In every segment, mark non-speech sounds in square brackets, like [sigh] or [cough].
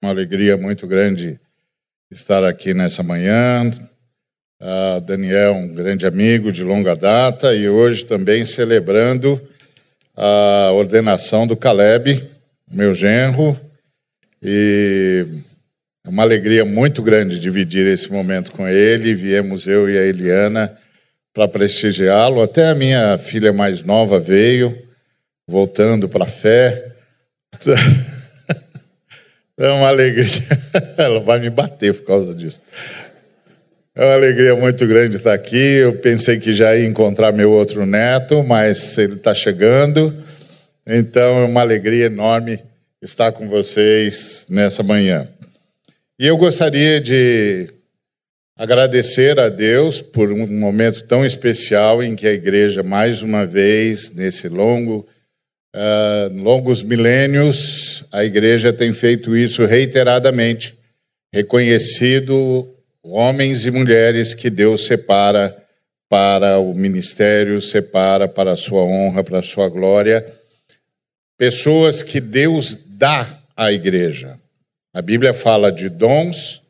Uma alegria muito grande estar aqui nessa manhã. Uh, Daniel, um grande amigo de longa data, e hoje também celebrando a ordenação do Caleb, meu genro. E é uma alegria muito grande dividir esse momento com ele. Viemos eu e a Eliana para prestigiá-lo. Até a minha filha mais nova veio, voltando para a fé. [laughs] É uma alegria. [laughs] Ela vai me bater por causa disso. É uma alegria muito grande estar aqui. Eu pensei que já ia encontrar meu outro neto, mas ele está chegando. Então é uma alegria enorme estar com vocês nessa manhã. E eu gostaria de agradecer a Deus por um momento tão especial em que a igreja, mais uma vez, nesse longo uh, longos milênios, a igreja tem feito isso reiteradamente, reconhecido homens e mulheres que Deus separa para o ministério, separa para a sua honra, para a sua glória, pessoas que Deus dá à igreja. A Bíblia fala de dons,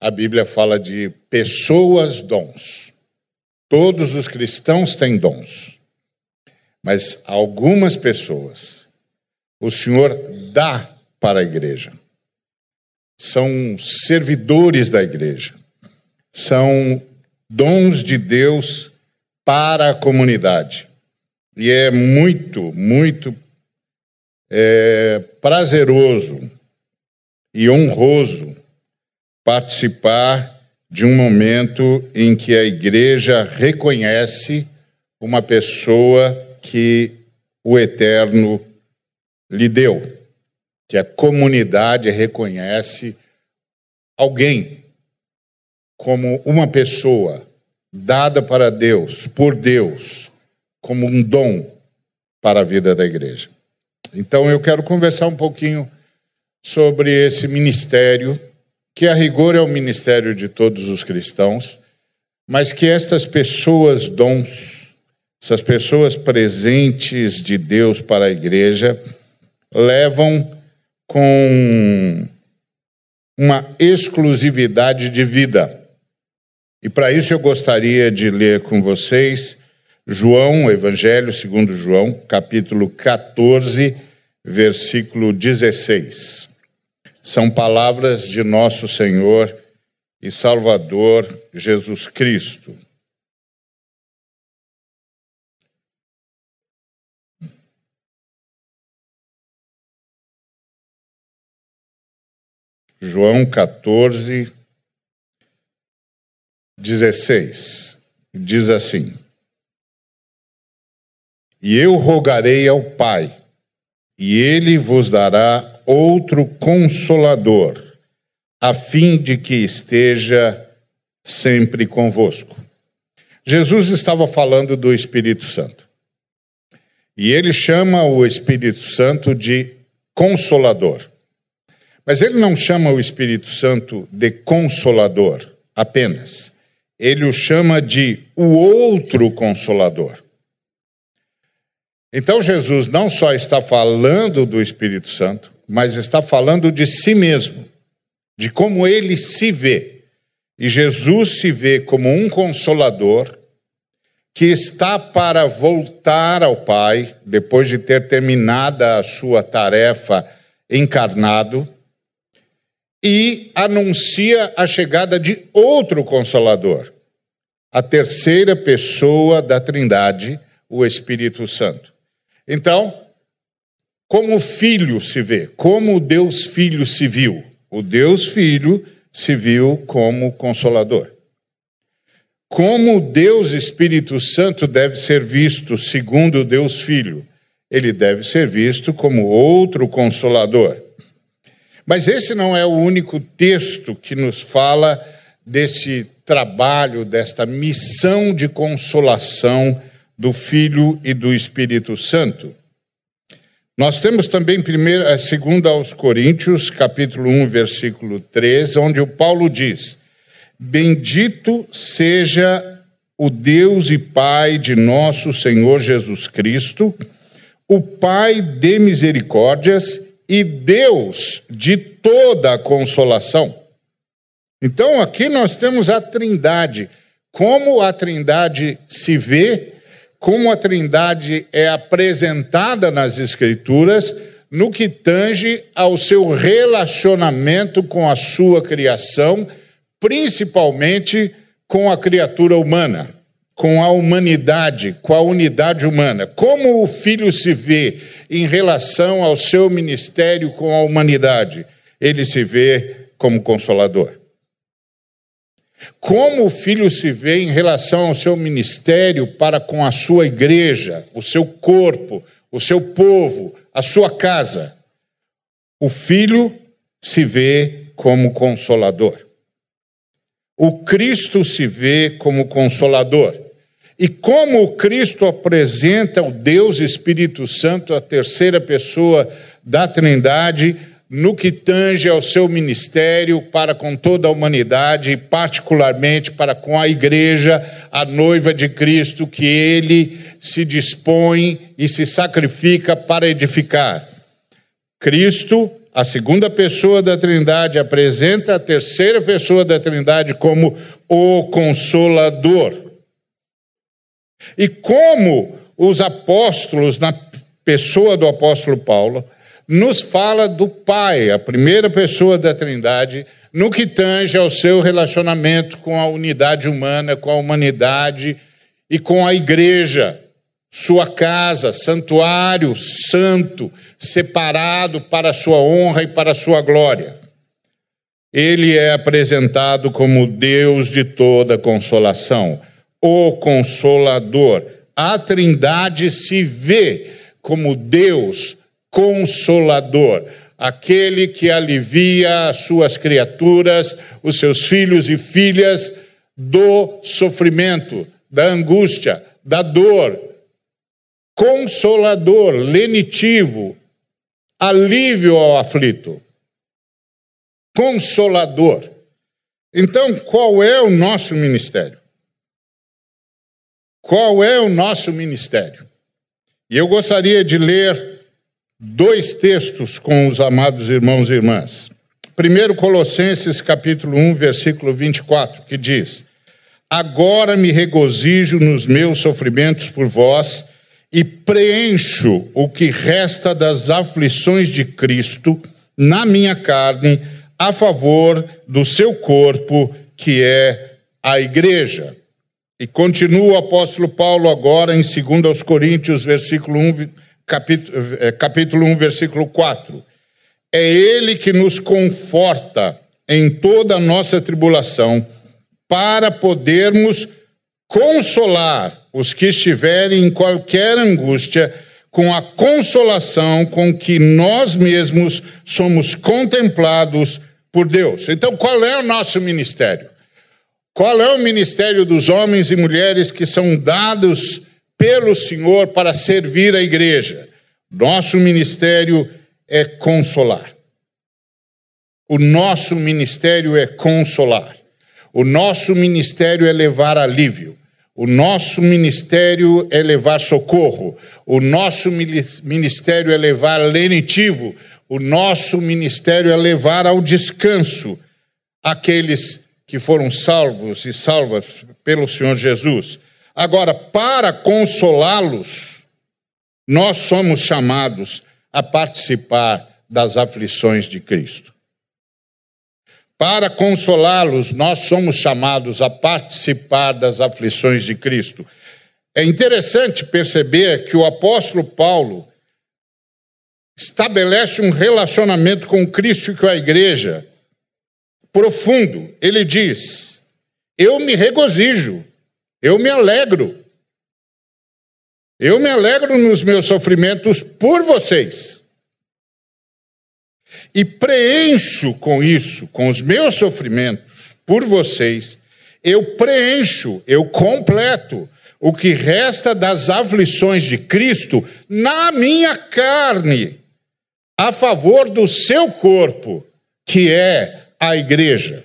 a Bíblia fala de pessoas dons. Todos os cristãos têm dons. Mas algumas pessoas o Senhor dá para a igreja. São servidores da igreja. São dons de Deus para a comunidade. E é muito, muito é, prazeroso e honroso participar de um momento em que a igreja reconhece uma pessoa que o Eterno lhe deu, que a comunidade reconhece alguém como uma pessoa dada para Deus, por Deus, como um dom para a vida da igreja. Então eu quero conversar um pouquinho sobre esse ministério, que a rigor é o ministério de todos os cristãos, mas que estas pessoas dons essas pessoas presentes de Deus para a igreja levam com uma exclusividade de vida. E para isso eu gostaria de ler com vocês João, Evangelho segundo João, capítulo 14, versículo 16. São palavras de nosso Senhor e Salvador Jesus Cristo. João 14, 16. Diz assim: E eu rogarei ao Pai, e ele vos dará outro consolador, a fim de que esteja sempre convosco. Jesus estava falando do Espírito Santo. E ele chama o Espírito Santo de consolador. Mas ele não chama o Espírito Santo de consolador apenas. Ele o chama de o outro consolador. Então Jesus não só está falando do Espírito Santo, mas está falando de si mesmo, de como ele se vê. E Jesus se vê como um consolador que está para voltar ao Pai, depois de ter terminado a sua tarefa encarnado, e anuncia a chegada de outro consolador, a terceira pessoa da Trindade, o Espírito Santo. Então, como o Filho se vê, como o Deus Filho se viu, o Deus Filho se viu como consolador. Como o Deus Espírito Santo deve ser visto segundo o Deus Filho? Ele deve ser visto como outro consolador. Mas esse não é o único texto que nos fala desse trabalho, desta missão de consolação do Filho e do Espírito Santo. Nós temos também a segunda aos Coríntios, capítulo 1, versículo 3, onde o Paulo diz: Bendito seja o Deus e Pai de nosso Senhor Jesus Cristo, o Pai de misericórdias e Deus de toda a consolação. Então aqui nós temos a Trindade. Como a Trindade se vê, como a Trindade é apresentada nas Escrituras, no que tange ao seu relacionamento com a sua criação, principalmente com a criatura humana, com a humanidade, com a unidade humana. Como o filho se vê em relação ao seu ministério com a humanidade? Ele se vê como consolador. Como o filho se vê em relação ao seu ministério para com a sua igreja, o seu corpo, o seu povo, a sua casa? O filho se vê como consolador. O Cristo se vê como consolador. E como Cristo apresenta o Deus Espírito Santo, a terceira pessoa da Trindade, no que tange ao seu ministério para com toda a humanidade e, particularmente, para com a igreja, a noiva de Cristo, que ele se dispõe e se sacrifica para edificar. Cristo, a segunda pessoa da Trindade, apresenta a terceira pessoa da Trindade como o Consolador. E como os apóstolos, na pessoa do apóstolo Paulo, nos fala do Pai, a primeira pessoa da Trindade, no que tange ao seu relacionamento com a unidade humana, com a humanidade e com a igreja, sua casa, santuário santo, separado para a sua honra e para a sua glória. Ele é apresentado como Deus de toda consolação, o Consolador. A Trindade se vê como Deus consolador, aquele que alivia as suas criaturas, os seus filhos e filhas, do sofrimento, da angústia, da dor. Consolador, lenitivo, alívio ao aflito. Consolador. Então, qual é o nosso ministério? Qual é o nosso ministério? E eu gostaria de ler dois textos com os amados irmãos e irmãs. Primeiro, Colossenses capítulo 1, versículo 24, que diz: Agora me regozijo nos meus sofrimentos por vós e preencho o que resta das aflições de Cristo na minha carne a favor do seu corpo, que é a igreja. E continua o apóstolo Paulo agora em 2 Coríntios, versículo 1, capítulo, é, capítulo 1, versículo 4. É Ele que nos conforta em toda a nossa tribulação, para podermos consolar os que estiverem em qualquer angústia, com a consolação com que nós mesmos somos contemplados por Deus. Então, qual é o nosso ministério? Qual é o ministério dos homens e mulheres que são dados pelo Senhor para servir a igreja. Nosso ministério é consolar. O nosso ministério é consolar. O nosso ministério é levar alívio. O nosso ministério é levar socorro. O nosso ministério é levar lenitivo. O nosso ministério é levar ao descanso aqueles que foram salvos e salvas pelo Senhor Jesus. Agora, para consolá-los, nós somos chamados a participar das aflições de Cristo. Para consolá-los, nós somos chamados a participar das aflições de Cristo. É interessante perceber que o apóstolo Paulo estabelece um relacionamento com Cristo e com a igreja profundo. Ele diz: Eu me regozijo eu me alegro. Eu me alegro nos meus sofrimentos por vocês. E preencho com isso, com os meus sofrimentos por vocês, eu preencho, eu completo o que resta das aflições de Cristo na minha carne, a favor do seu corpo, que é a igreja.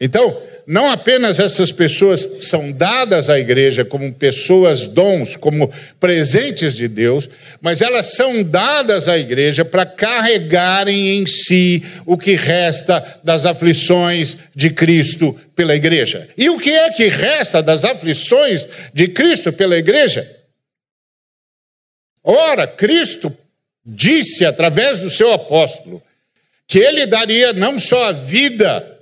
Então, não apenas essas pessoas são dadas à igreja como pessoas dons, como presentes de Deus, mas elas são dadas à igreja para carregarem em si o que resta das aflições de Cristo pela igreja. E o que é que resta das aflições de Cristo pela igreja? Ora, Cristo disse através do seu apóstolo que ele daria não só a vida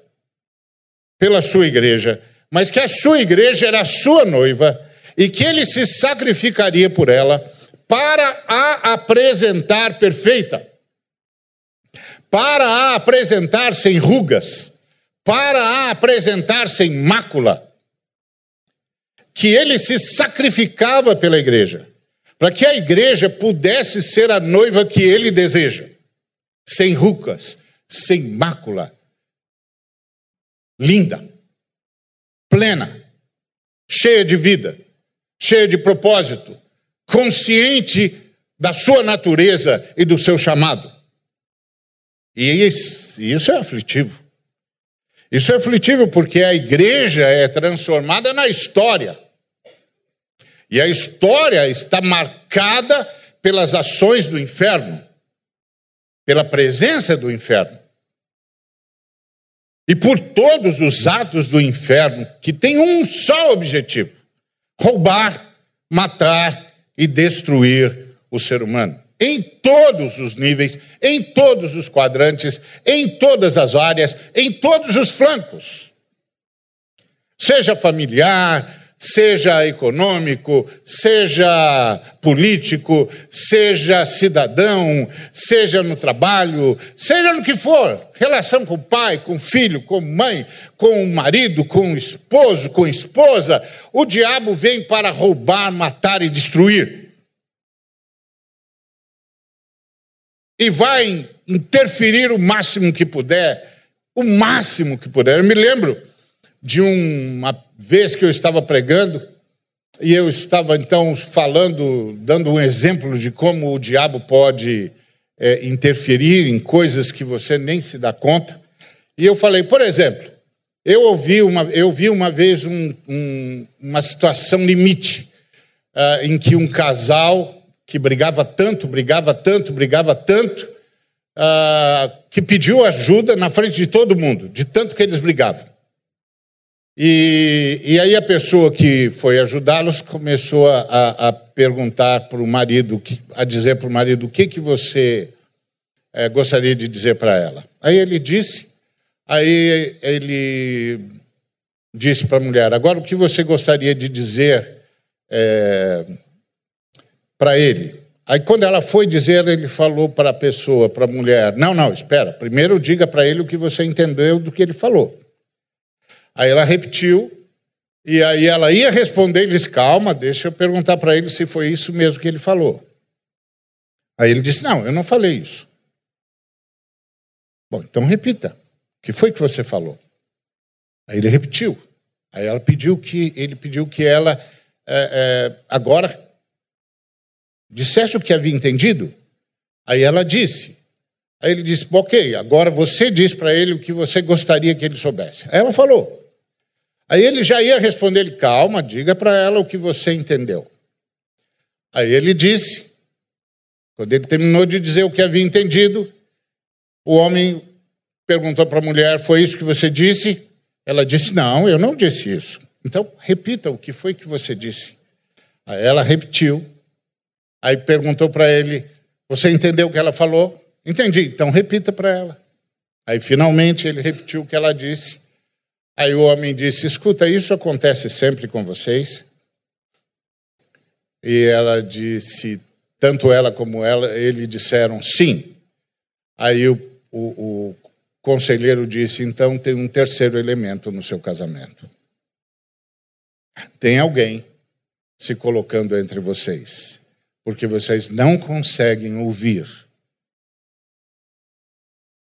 pela sua igreja, mas que a sua igreja era a sua noiva e que ele se sacrificaria por ela para a apresentar perfeita, para a apresentar sem rugas, para a apresentar sem mácula, que ele se sacrificava pela igreja, para que a igreja pudesse ser a noiva que ele deseja, sem rugas, sem mácula, linda, plena, cheia de vida, cheia de propósito, consciente da sua natureza e do seu chamado. E isso é aflitivo. Isso é aflitivo porque a igreja é transformada na história. E a história está marcada pelas ações do inferno, pela presença do inferno e por todos os atos do inferno que tem um só objetivo: roubar, matar e destruir o ser humano. Em todos os níveis, em todos os quadrantes, em todas as áreas, em todos os flancos. Seja familiar, seja econômico, seja político, seja cidadão, seja no trabalho, seja no que for, relação com o pai, com o filho, com mãe, com o marido, com o esposo, com a esposa, o diabo vem para roubar, matar e destruir. E vai interferir o máximo que puder, o máximo que puder. Eu me lembro de uma vez que eu estava pregando e eu estava então falando, dando um exemplo de como o diabo pode é, interferir em coisas que você nem se dá conta. E eu falei, por exemplo, eu ouvi uma, eu vi uma vez um, um, uma situação limite uh, em que um casal que brigava tanto, brigava tanto, brigava tanto, uh, que pediu ajuda na frente de todo mundo, de tanto que eles brigavam. E, e aí a pessoa que foi ajudá-los começou a, a perguntar para o marido, a dizer para o marido o que, que você é, gostaria de dizer para ela. Aí ele disse, aí ele disse para a mulher, agora o que você gostaria de dizer é, para ele? Aí quando ela foi dizer, ele falou para a pessoa, para a mulher, não, não, espera, primeiro diga para ele o que você entendeu do que ele falou. Aí ela repetiu, e aí ela ia responder, ele disse: calma, deixa eu perguntar para ele se foi isso mesmo que ele falou. Aí ele disse: não, eu não falei isso. Bom, então repita. O que foi que você falou? Aí ele repetiu. Aí ela pediu que ele pediu que ela é, é, agora dissesse o que havia entendido. Aí ela disse. Aí ele disse: Ok, agora você diz para ele o que você gostaria que ele soubesse. Aí ela falou. Aí ele já ia responder ele, calma, diga para ela o que você entendeu. Aí ele disse, quando ele terminou de dizer o que havia entendido, o homem perguntou para a mulher, foi isso que você disse? Ela disse, não, eu não disse isso. Então, repita o que foi que você disse. Aí ela repetiu, aí perguntou para ele, você entendeu o que ela falou? Entendi, então repita para ela. Aí finalmente ele repetiu o que ela disse. Aí o homem disse: Escuta, isso acontece sempre com vocês? E ela disse: Tanto ela como ela, ele disseram sim. Aí o, o, o conselheiro disse: Então tem um terceiro elemento no seu casamento. Tem alguém se colocando entre vocês, porque vocês não conseguem ouvir.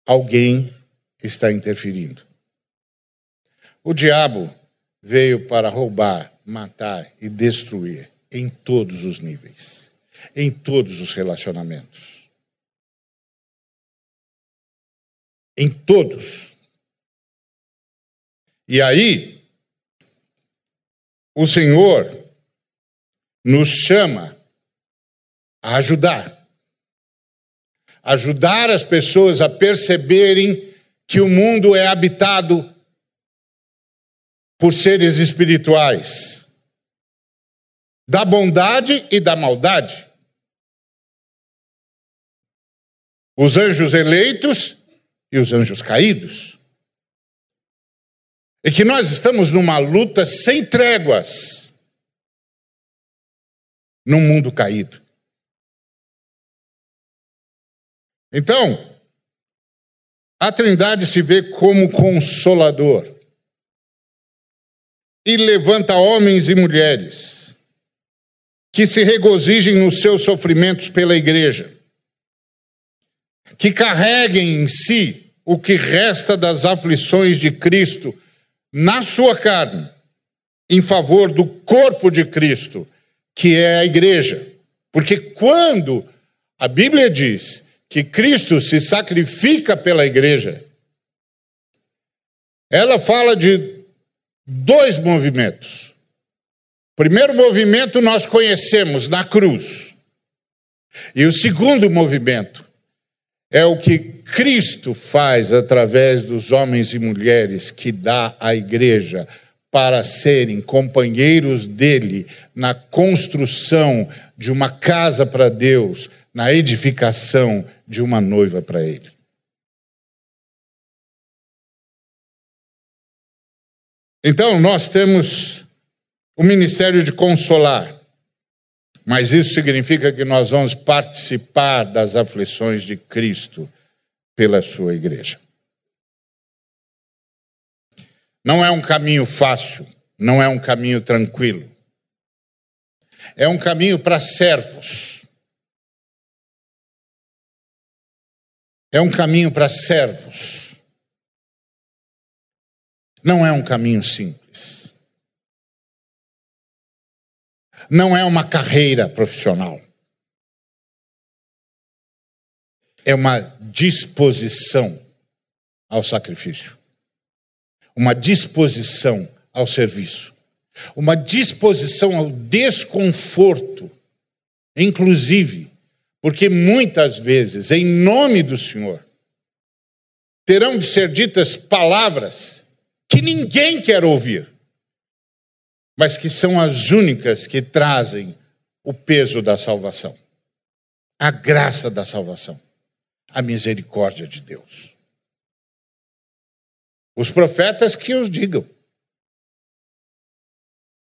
Alguém está interferindo. O diabo veio para roubar, matar e destruir em todos os níveis, em todos os relacionamentos. Em todos. E aí, o Senhor nos chama a ajudar. Ajudar as pessoas a perceberem que o mundo é habitado por seres espirituais, da bondade e da maldade. Os anjos eleitos e os anjos caídos. E que nós estamos numa luta sem tréguas num mundo caído. Então, a Trindade se vê como consolador e levanta homens e mulheres que se regozijem nos seus sofrimentos pela igreja, que carreguem em si o que resta das aflições de Cristo na sua carne, em favor do corpo de Cristo, que é a igreja. Porque quando a Bíblia diz que Cristo se sacrifica pela igreja, ela fala de dois movimentos. O primeiro movimento nós conhecemos na cruz. E o segundo movimento é o que Cristo faz através dos homens e mulheres que dá à igreja para serem companheiros dele na construção de uma casa para Deus, na edificação de uma noiva para ele. Então, nós temos o ministério de consolar, mas isso significa que nós vamos participar das aflições de Cristo pela sua igreja. Não é um caminho fácil, não é um caminho tranquilo. É um caminho para servos. É um caminho para servos. Não é um caminho simples. Não é uma carreira profissional. É uma disposição ao sacrifício. Uma disposição ao serviço. Uma disposição ao desconforto, inclusive porque muitas vezes, em nome do Senhor, terão de ser ditas palavras que ninguém quer ouvir, mas que são as únicas que trazem o peso da salvação, a graça da salvação, a misericórdia de Deus. Os profetas que os digam.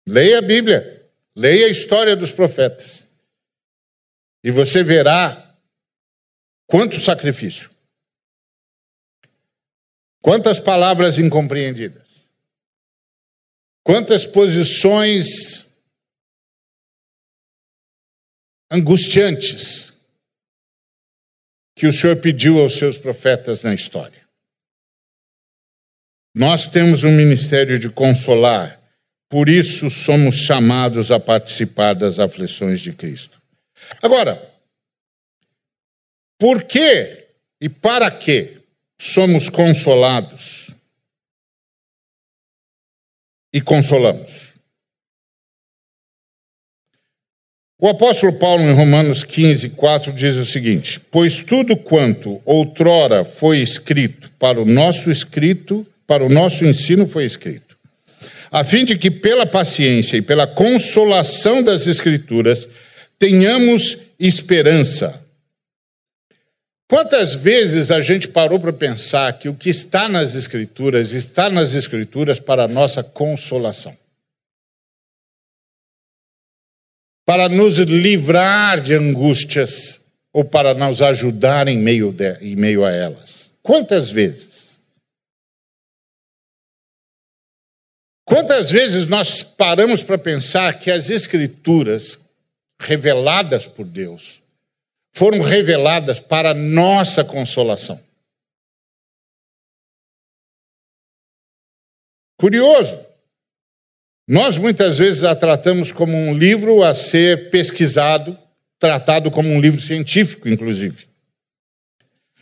Leia a Bíblia, leia a história dos profetas. E você verá quanto sacrifício. Quantas palavras incompreendidas. Quantas posições angustiantes que o Senhor pediu aos seus profetas na história. Nós temos um ministério de consolar, por isso somos chamados a participar das aflições de Cristo. Agora, por que e para que somos consolados e consolamos? O apóstolo Paulo, em Romanos 15, 4, diz o seguinte: Pois tudo quanto outrora foi escrito para o nosso escrito, para o nosso ensino foi escrito, a fim de que pela paciência e pela consolação das Escrituras tenhamos esperança. Quantas vezes a gente parou para pensar que o que está nas Escrituras está nas Escrituras para nossa consolação? Para nos livrar de angústias ou para nos ajudar em meio, de, em meio a elas? Quantas vezes? Quantas vezes nós paramos para pensar que as Escrituras reveladas por Deus, foram reveladas para nossa consolação. Curioso. Nós muitas vezes a tratamos como um livro a ser pesquisado, tratado como um livro científico, inclusive.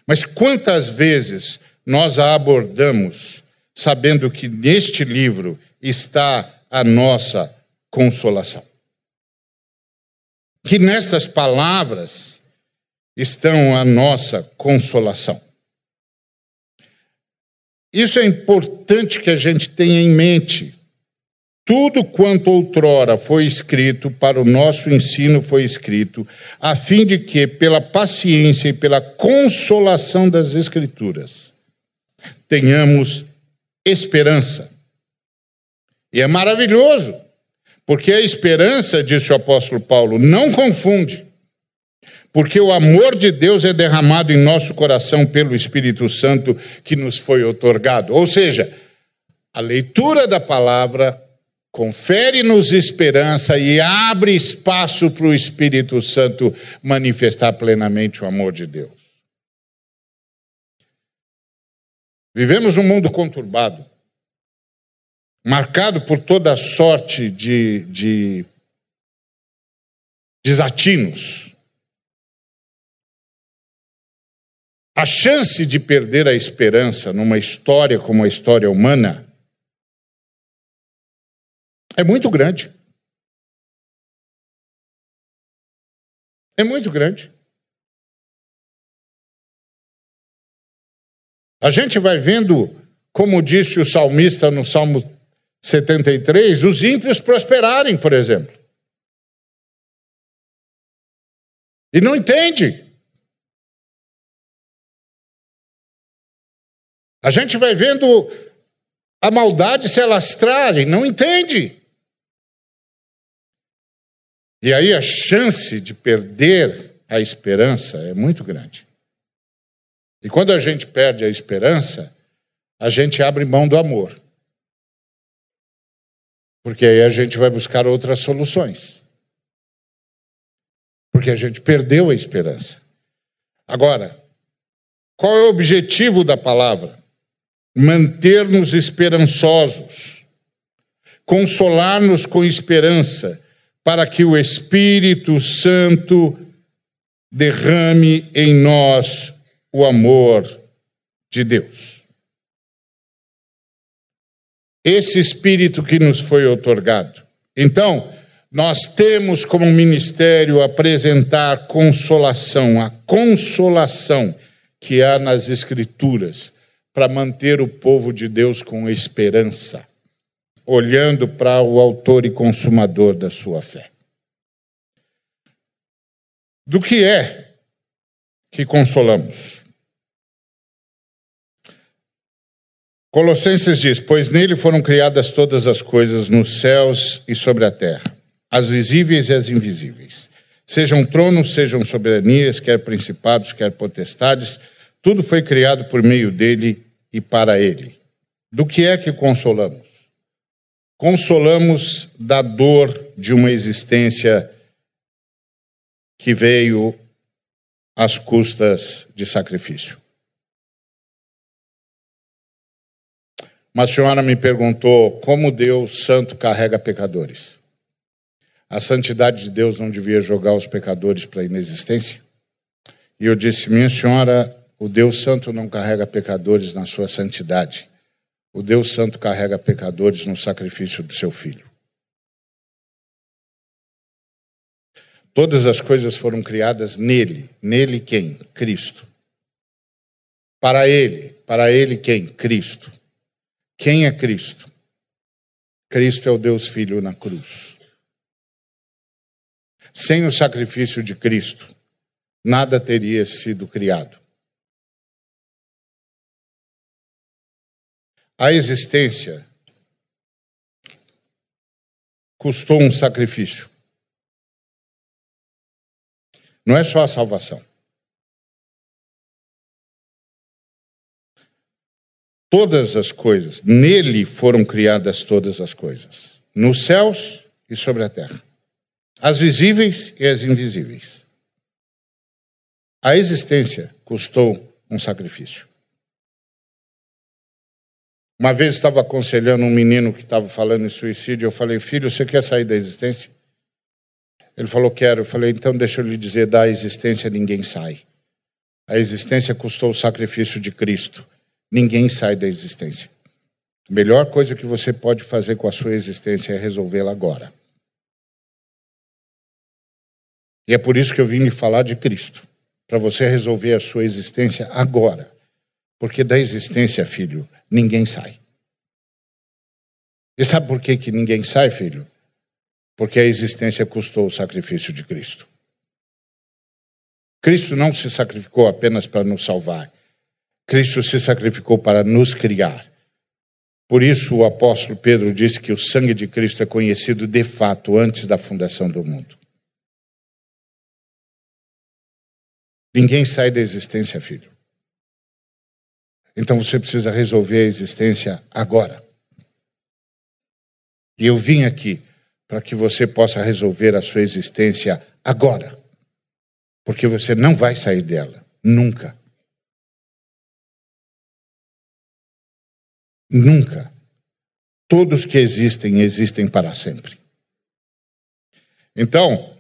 Mas quantas vezes nós a abordamos sabendo que neste livro está a nossa consolação. Que nessas palavras estão a nossa consolação. Isso é importante que a gente tenha em mente. Tudo quanto outrora foi escrito para o nosso ensino foi escrito, a fim de que, pela paciência e pela consolação das Escrituras, tenhamos esperança. E é maravilhoso, porque a esperança, disse o apóstolo Paulo, não confunde, porque o amor de Deus é derramado em nosso coração pelo Espírito Santo que nos foi otorgado. Ou seja, a leitura da palavra confere-nos esperança e abre espaço para o Espírito Santo manifestar plenamente o amor de Deus. Vivemos num mundo conturbado, marcado por toda sorte de, de desatinos. A chance de perder a esperança numa história como a história humana é muito grande. É muito grande. A gente vai vendo, como disse o salmista no Salmo 73, os ímpios prosperarem, por exemplo. E não entende. A gente vai vendo a maldade se alastrarem, não entende. E aí a chance de perder a esperança é muito grande. E quando a gente perde a esperança, a gente abre mão do amor. Porque aí a gente vai buscar outras soluções. Porque a gente perdeu a esperança. Agora, qual é o objetivo da palavra? Manter-nos esperançosos, consolar-nos com esperança para que o Espírito Santo derrame em nós o amor de Deus. Esse Espírito que nos foi otorgado. Então, nós temos como ministério apresentar consolação, a consolação que há nas Escrituras, para manter o povo de Deus com esperança olhando para o autor e consumador da sua fé. Do que é que consolamos? Colossenses diz: Pois nele foram criadas todas as coisas nos céus e sobre a terra, as visíveis e as invisíveis. Sejam tronos, sejam soberanias, quer principados, quer potestades, tudo foi criado por meio dele e para ele. Do que é que consolamos? consolamos da dor de uma existência que veio às custas de sacrifício. Uma senhora me perguntou como Deus santo carrega pecadores. A santidade de Deus não devia jogar os pecadores para a inexistência? E eu disse, minha senhora, o Deus santo não carrega pecadores na sua santidade. O Deus Santo carrega pecadores no sacrifício do seu filho. Todas as coisas foram criadas nele. Nele quem? Cristo. Para ele. Para ele quem? Cristo. Quem é Cristo? Cristo é o Deus Filho na cruz. Sem o sacrifício de Cristo, nada teria sido criado. A existência custou um sacrifício. Não é só a salvação. Todas as coisas, nele foram criadas todas as coisas, nos céus e sobre a terra, as visíveis e as invisíveis. A existência custou um sacrifício. Uma vez estava aconselhando um menino que estava falando em suicídio. Eu falei, filho, você quer sair da existência? Ele falou, quero. Eu falei, então deixa eu lhe dizer: da existência ninguém sai. A existência custou o sacrifício de Cristo. Ninguém sai da existência. A melhor coisa que você pode fazer com a sua existência é resolvê-la agora. E é por isso que eu vim lhe falar de Cristo, para você resolver a sua existência agora. Porque da existência, filho, ninguém sai. E sabe por que, que ninguém sai, filho? Porque a existência custou o sacrifício de Cristo. Cristo não se sacrificou apenas para nos salvar. Cristo se sacrificou para nos criar. Por isso o apóstolo Pedro disse que o sangue de Cristo é conhecido de fato antes da fundação do mundo. Ninguém sai da existência, filho. Então você precisa resolver a existência agora. E eu vim aqui para que você possa resolver a sua existência agora. Porque você não vai sair dela, nunca. Nunca. Todos que existem, existem para sempre. Então,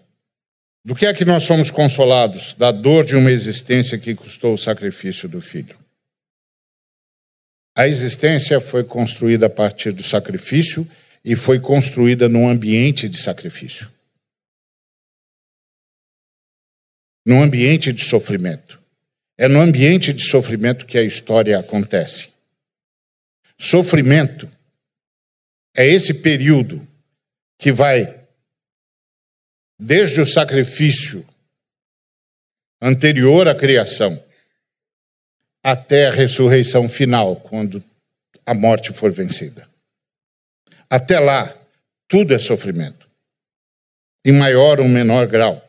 do que é que nós somos consolados? Da dor de uma existência que custou o sacrifício do filho. A existência foi construída a partir do sacrifício e foi construída num ambiente de sacrifício. Num ambiente de sofrimento. É no ambiente de sofrimento que a história acontece. Sofrimento é esse período que vai desde o sacrifício anterior à criação até a ressurreição final, quando a morte for vencida. Até lá, tudo é sofrimento, em maior ou menor grau.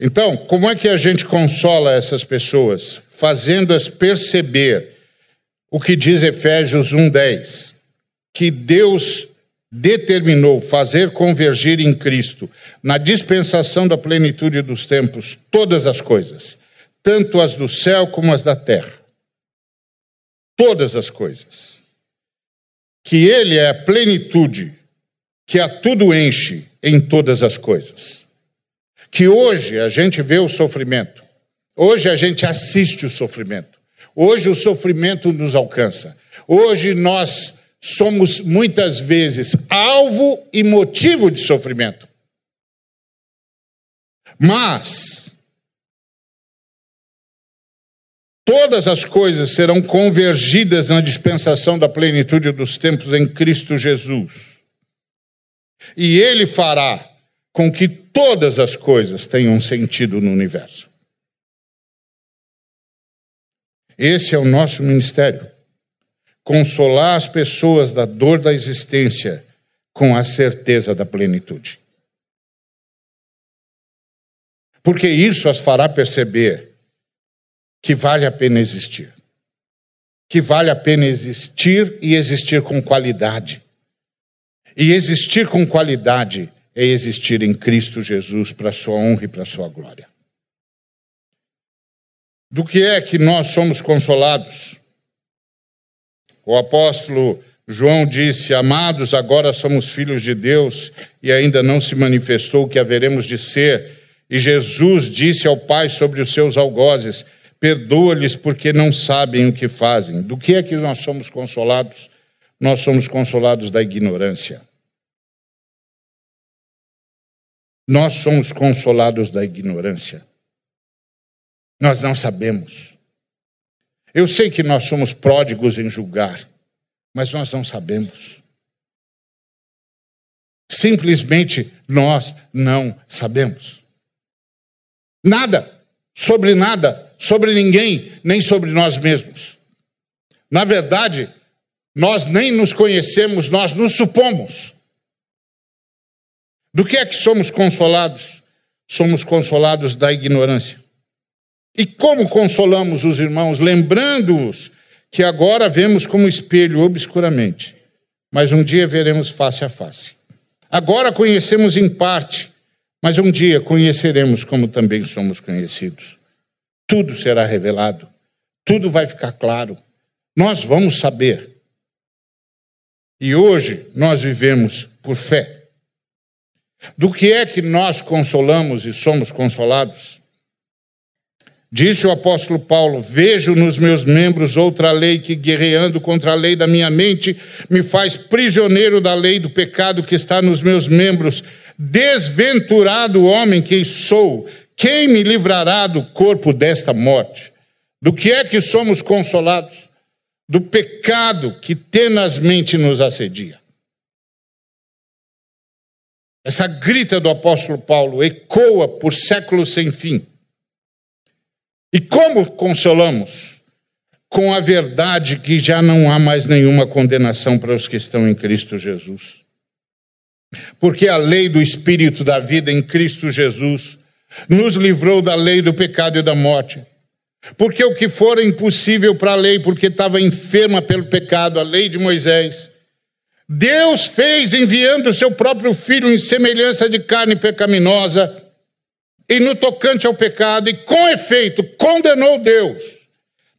Então, como é que a gente consola essas pessoas? Fazendo-as perceber o que diz Efésios 1:10, que Deus determinou fazer convergir em Cristo, na dispensação da plenitude dos tempos, todas as coisas, tanto as do céu como as da terra. Todas as coisas. Que Ele é a plenitude, que a tudo enche em todas as coisas. Que hoje a gente vê o sofrimento, hoje a gente assiste o sofrimento. Hoje o sofrimento nos alcança. Hoje nós somos muitas vezes alvo e motivo de sofrimento. Mas todas as coisas serão convergidas na dispensação da plenitude dos tempos em Cristo Jesus. E ele fará com que todas as coisas tenham sentido no universo. Esse é o nosso ministério. Consolar as pessoas da dor da existência com a certeza da plenitude. Porque isso as fará perceber que vale a pena existir. Que vale a pena existir e existir com qualidade. E existir com qualidade é existir em Cristo Jesus para sua honra e para sua glória. Do que é que nós somos consolados? O apóstolo João disse: Amados, agora somos filhos de Deus e ainda não se manifestou o que haveremos de ser. E Jesus disse ao Pai sobre os seus algozes: Perdoa-lhes porque não sabem o que fazem. Do que é que nós somos consolados? Nós somos consolados da ignorância. Nós somos consolados da ignorância. Nós não sabemos. Eu sei que nós somos pródigos em julgar, mas nós não sabemos. Simplesmente nós não sabemos. Nada, sobre nada, sobre ninguém, nem sobre nós mesmos. Na verdade, nós nem nos conhecemos, nós nos supomos. Do que é que somos consolados? Somos consolados da ignorância. E como consolamos os irmãos, lembrando-os que agora vemos como espelho obscuramente, mas um dia veremos face a face. Agora conhecemos em parte, mas um dia conheceremos como também somos conhecidos. Tudo será revelado, tudo vai ficar claro, nós vamos saber. E hoje nós vivemos por fé. Do que é que nós consolamos e somos consolados? Disse o apóstolo Paulo: Vejo nos meus membros outra lei que, guerreando contra a lei da minha mente, me faz prisioneiro da lei do pecado que está nos meus membros. Desventurado homem que sou, quem me livrará do corpo desta morte? Do que é que somos consolados? Do pecado que tenazmente nos assedia. Essa grita do apóstolo Paulo ecoa por séculos sem fim. E como consolamos? Com a verdade que já não há mais nenhuma condenação para os que estão em Cristo Jesus. Porque a lei do Espírito da vida em Cristo Jesus nos livrou da lei do pecado e da morte. Porque o que for impossível para a lei, porque estava enferma pelo pecado, a lei de Moisés, Deus fez enviando o seu próprio filho em semelhança de carne pecaminosa e no tocante ao pecado, e com efeito condenou Deus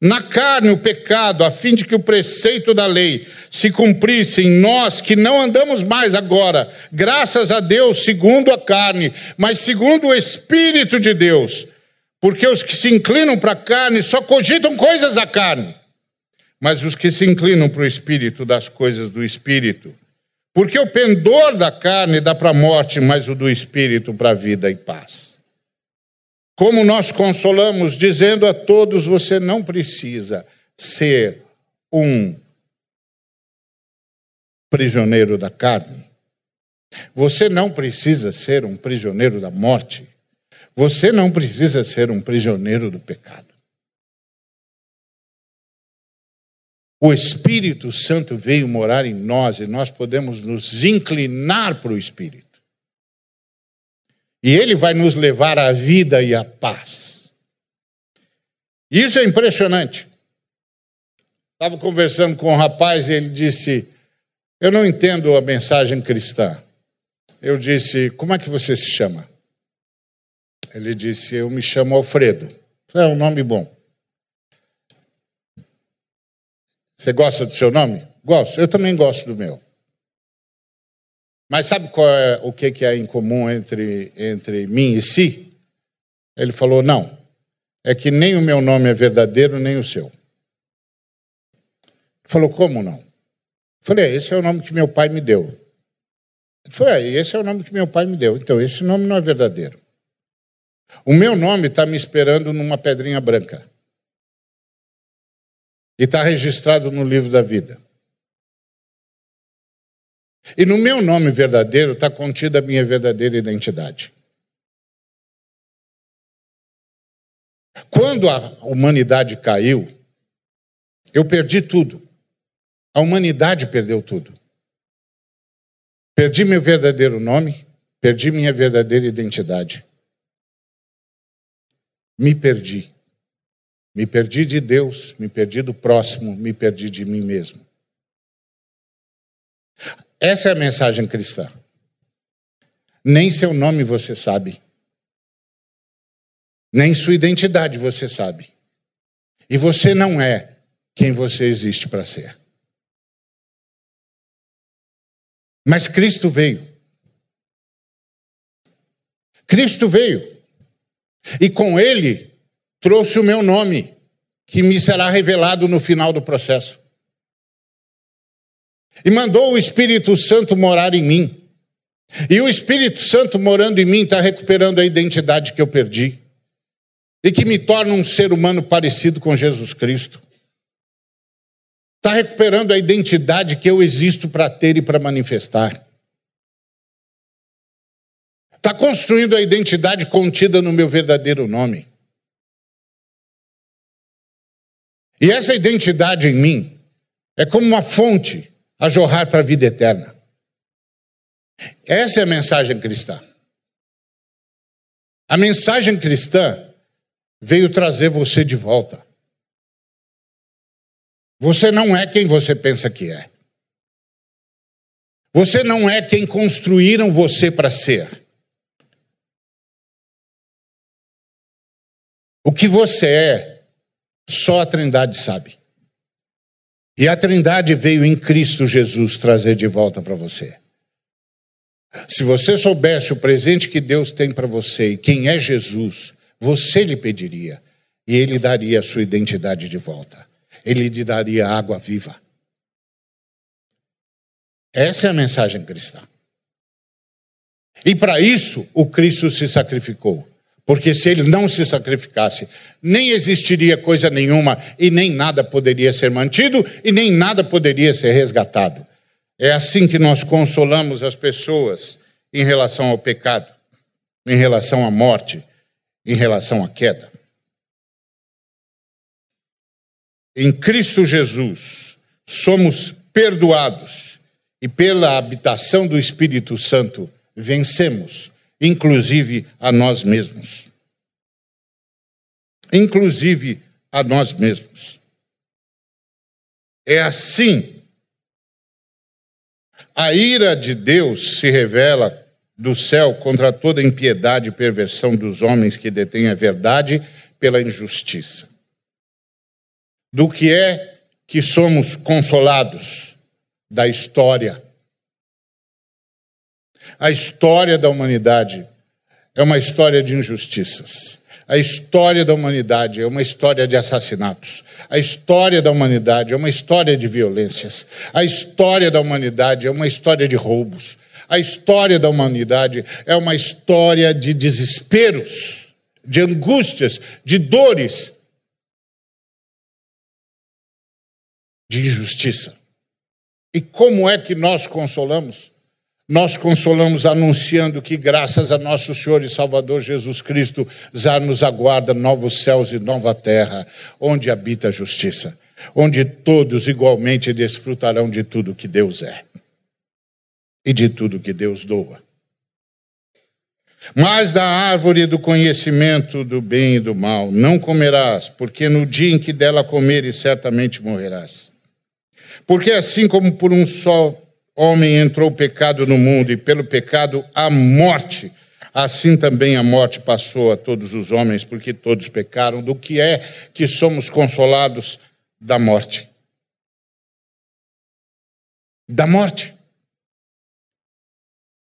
na carne o pecado, a fim de que o preceito da lei se cumprisse em nós, que não andamos mais agora, graças a Deus, segundo a carne, mas segundo o Espírito de Deus. Porque os que se inclinam para a carne só cogitam coisas da carne, mas os que se inclinam para o Espírito, das coisas do Espírito. Porque o pendor da carne dá para a morte, mas o do Espírito para a vida e paz. Como nós consolamos, dizendo a todos: você não precisa ser um prisioneiro da carne. Você não precisa ser um prisioneiro da morte. Você não precisa ser um prisioneiro do pecado. O Espírito Santo veio morar em nós e nós podemos nos inclinar para o Espírito. E ele vai nos levar à vida e à paz. Isso é impressionante. Estava conversando com um rapaz e ele disse: Eu não entendo a mensagem cristã. Eu disse: Como é que você se chama? Ele disse: Eu me chamo Alfredo. É um nome bom. Você gosta do seu nome? Gosto. Eu também gosto do meu. Mas sabe qual é, o que, que é em comum entre, entre mim e si? Ele falou: não. É que nem o meu nome é verdadeiro, nem o seu. Ele falou: como não? Eu falei: é, esse é o nome que meu pai me deu. Ele falou: é, esse é o nome que meu pai me deu. Então, esse nome não é verdadeiro. O meu nome está me esperando numa pedrinha branca. E está registrado no livro da vida. E no meu nome verdadeiro está contida a minha verdadeira identidade. Quando a humanidade caiu, eu perdi tudo. A humanidade perdeu tudo. Perdi meu verdadeiro nome, perdi minha verdadeira identidade. Me perdi. Me perdi de Deus, me perdi do próximo, me perdi de mim mesmo. Essa é a mensagem cristã. Nem seu nome você sabe. Nem sua identidade você sabe. E você não é quem você existe para ser. Mas Cristo veio. Cristo veio. E com ele trouxe o meu nome, que me será revelado no final do processo e mandou o Espírito Santo morar em mim. E o Espírito Santo morando em mim está recuperando a identidade que eu perdi e que me torna um ser humano parecido com Jesus Cristo. Está recuperando a identidade que eu existo para ter e para manifestar. Está construindo a identidade contida no meu verdadeiro nome. E essa identidade em mim é como uma fonte a jorrar para a vida eterna. Essa é a mensagem cristã. A mensagem cristã veio trazer você de volta. Você não é quem você pensa que é. Você não é quem construíram você para ser. O que você é, só a Trindade sabe. E a Trindade veio em Cristo Jesus trazer de volta para você. Se você soubesse o presente que Deus tem para você e quem é Jesus, você lhe pediria: e ele daria a sua identidade de volta. Ele lhe daria água viva. Essa é a mensagem cristã. E para isso, o Cristo se sacrificou. Porque se ele não se sacrificasse, nem existiria coisa nenhuma e nem nada poderia ser mantido e nem nada poderia ser resgatado. É assim que nós consolamos as pessoas em relação ao pecado, em relação à morte, em relação à queda. Em Cristo Jesus, somos perdoados e pela habitação do Espírito Santo vencemos, inclusive a nós mesmos. Inclusive a nós mesmos. É assim. A ira de Deus se revela do céu contra toda impiedade e perversão dos homens que detêm a verdade pela injustiça. Do que é que somos consolados da história a história da humanidade é uma história de injustiças. A história da humanidade é uma história de assassinatos. A história da humanidade é uma história de violências. A história da humanidade é uma história de roubos. A história da humanidade é uma história de desesperos, de angústias, de dores, de injustiça. E como é que nós consolamos? Nós consolamos anunciando que, graças a nosso Senhor e Salvador Jesus Cristo, já nos aguarda novos céus e nova terra, onde habita a justiça, onde todos igualmente desfrutarão de tudo que Deus é e de tudo que Deus doa. Mas da árvore do conhecimento do bem e do mal não comerás, porque no dia em que dela comeres, certamente morrerás. Porque assim como por um só homem entrou o pecado no mundo e pelo pecado a morte. Assim também a morte passou a todos os homens, porque todos pecaram. Do que é que somos consolados? Da morte. Da morte.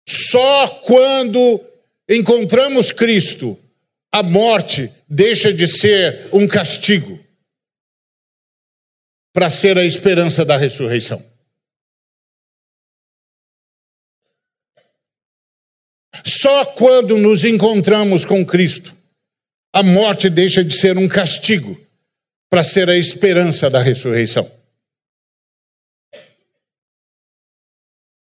Só quando encontramos Cristo, a morte deixa de ser um castigo para ser a esperança da ressurreição. Só quando nos encontramos com Cristo, a morte deixa de ser um castigo para ser a esperança da ressurreição.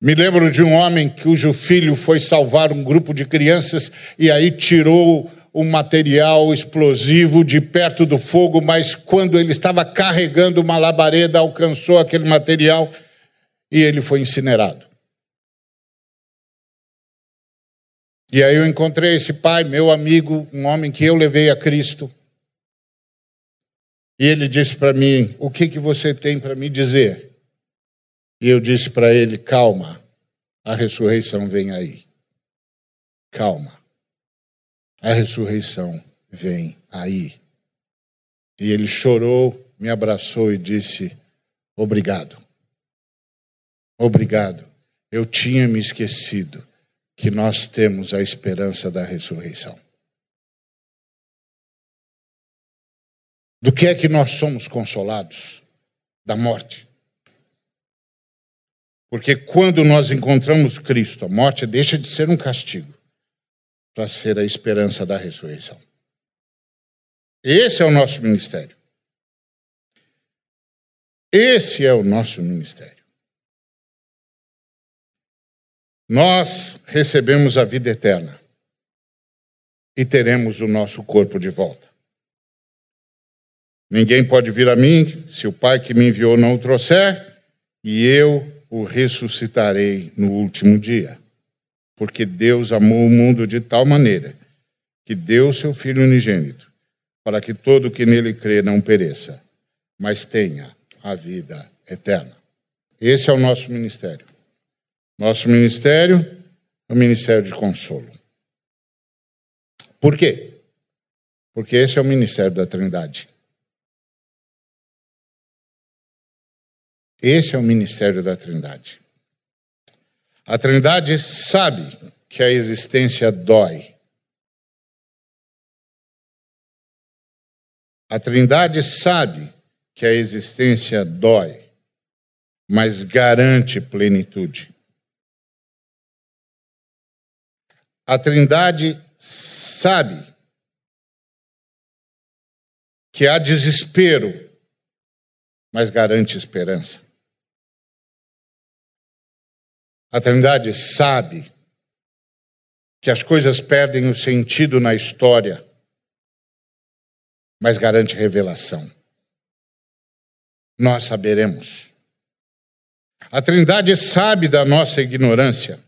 Me lembro de um homem cujo filho foi salvar um grupo de crianças e aí tirou um material explosivo de perto do fogo, mas quando ele estava carregando uma labareda, alcançou aquele material e ele foi incinerado. E aí eu encontrei esse pai, meu amigo, um homem que eu levei a Cristo. E ele disse para mim: O que, que você tem para me dizer? E eu disse para ele: Calma, a ressurreição vem aí. Calma, a ressurreição vem aí. E ele chorou, me abraçou e disse: Obrigado. Obrigado. Eu tinha me esquecido que nós temos a esperança da ressurreição. Do que é que nós somos consolados? Da morte. Porque quando nós encontramos Cristo, a morte deixa de ser um castigo para ser a esperança da ressurreição. Esse é o nosso ministério. Esse é o nosso ministério. Nós recebemos a vida eterna e teremos o nosso corpo de volta. Ninguém pode vir a mim se o Pai que me enviou não o trouxer, e eu o ressuscitarei no último dia. Porque Deus amou o mundo de tal maneira que deu seu Filho unigênito, para que todo que nele crê não pereça, mas tenha a vida eterna. Esse é o nosso ministério. Nosso ministério é o ministério de consolo. Por quê? Porque esse é o ministério da Trindade. Esse é o ministério da Trindade. A Trindade sabe que a existência dói. A Trindade sabe que a existência dói, mas garante plenitude. A Trindade sabe que há desespero, mas garante esperança. A Trindade sabe que as coisas perdem o sentido na história, mas garante revelação. Nós saberemos. A Trindade sabe da nossa ignorância,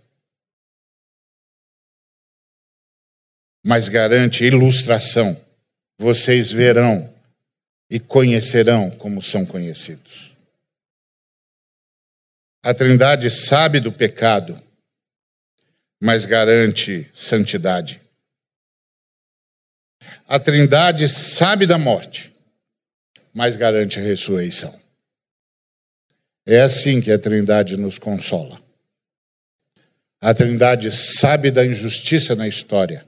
mas garante ilustração. Vocês verão e conhecerão como são conhecidos. A Trindade sabe do pecado, mas garante santidade. A Trindade sabe da morte, mas garante a ressurreição. É assim que a Trindade nos consola. A Trindade sabe da injustiça na história,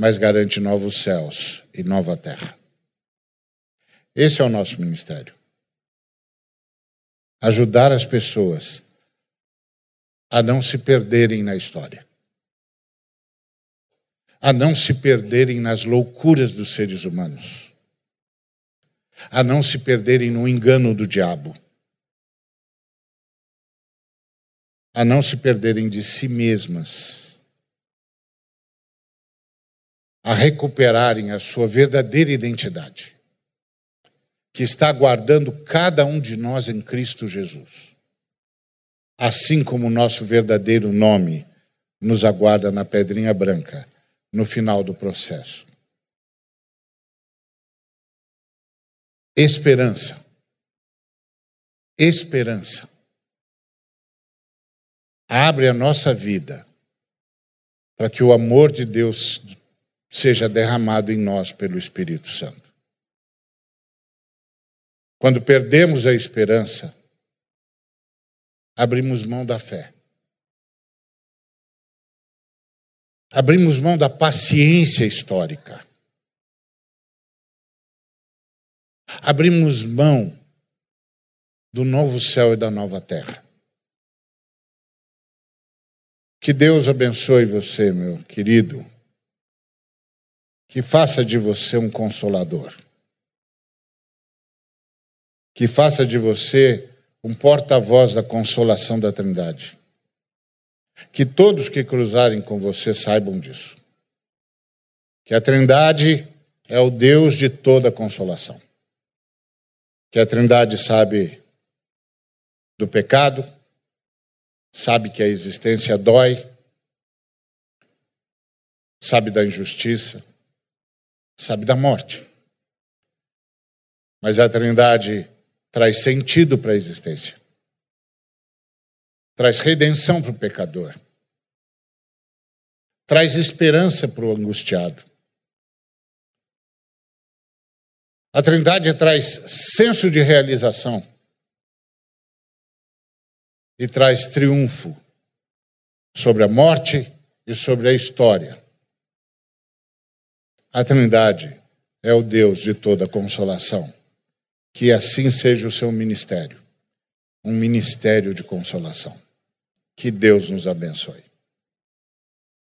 mas garante novos céus e nova terra. Esse é o nosso ministério. Ajudar as pessoas a não se perderem na história, a não se perderem nas loucuras dos seres humanos, a não se perderem no engano do diabo, a não se perderem de si mesmas, a recuperarem a sua verdadeira identidade, que está aguardando cada um de nós em Cristo Jesus assim como o nosso verdadeiro nome nos aguarda na pedrinha branca no final do processo. Esperança. Esperança. Abre a nossa vida para que o amor de Deus seja derramado em nós pelo Espírito Santo. Quando perdemos a esperança, abrimos mão da fé. Abrimos mão da paciência histórica. Abrimos mão do novo céu e da nova terra. Que Deus abençoe você, meu querido. Que faça de você um consolador. Que faça de você um porta-voz da consolação da Trindade. Que todos que cruzarem com você saibam disso. Que a Trindade é o Deus de toda consolação. Que a Trindade sabe do pecado, sabe que a existência dói, sabe da injustiça, sabe da morte. Mas a Trindade traz sentido para a existência, traz redenção para o pecador, traz esperança para o angustiado. A Trindade traz senso de realização e traz triunfo sobre a morte e sobre a história. A Trindade é o Deus de toda consolação. Que assim seja o seu ministério um ministério de consolação. Que Deus nos abençoe.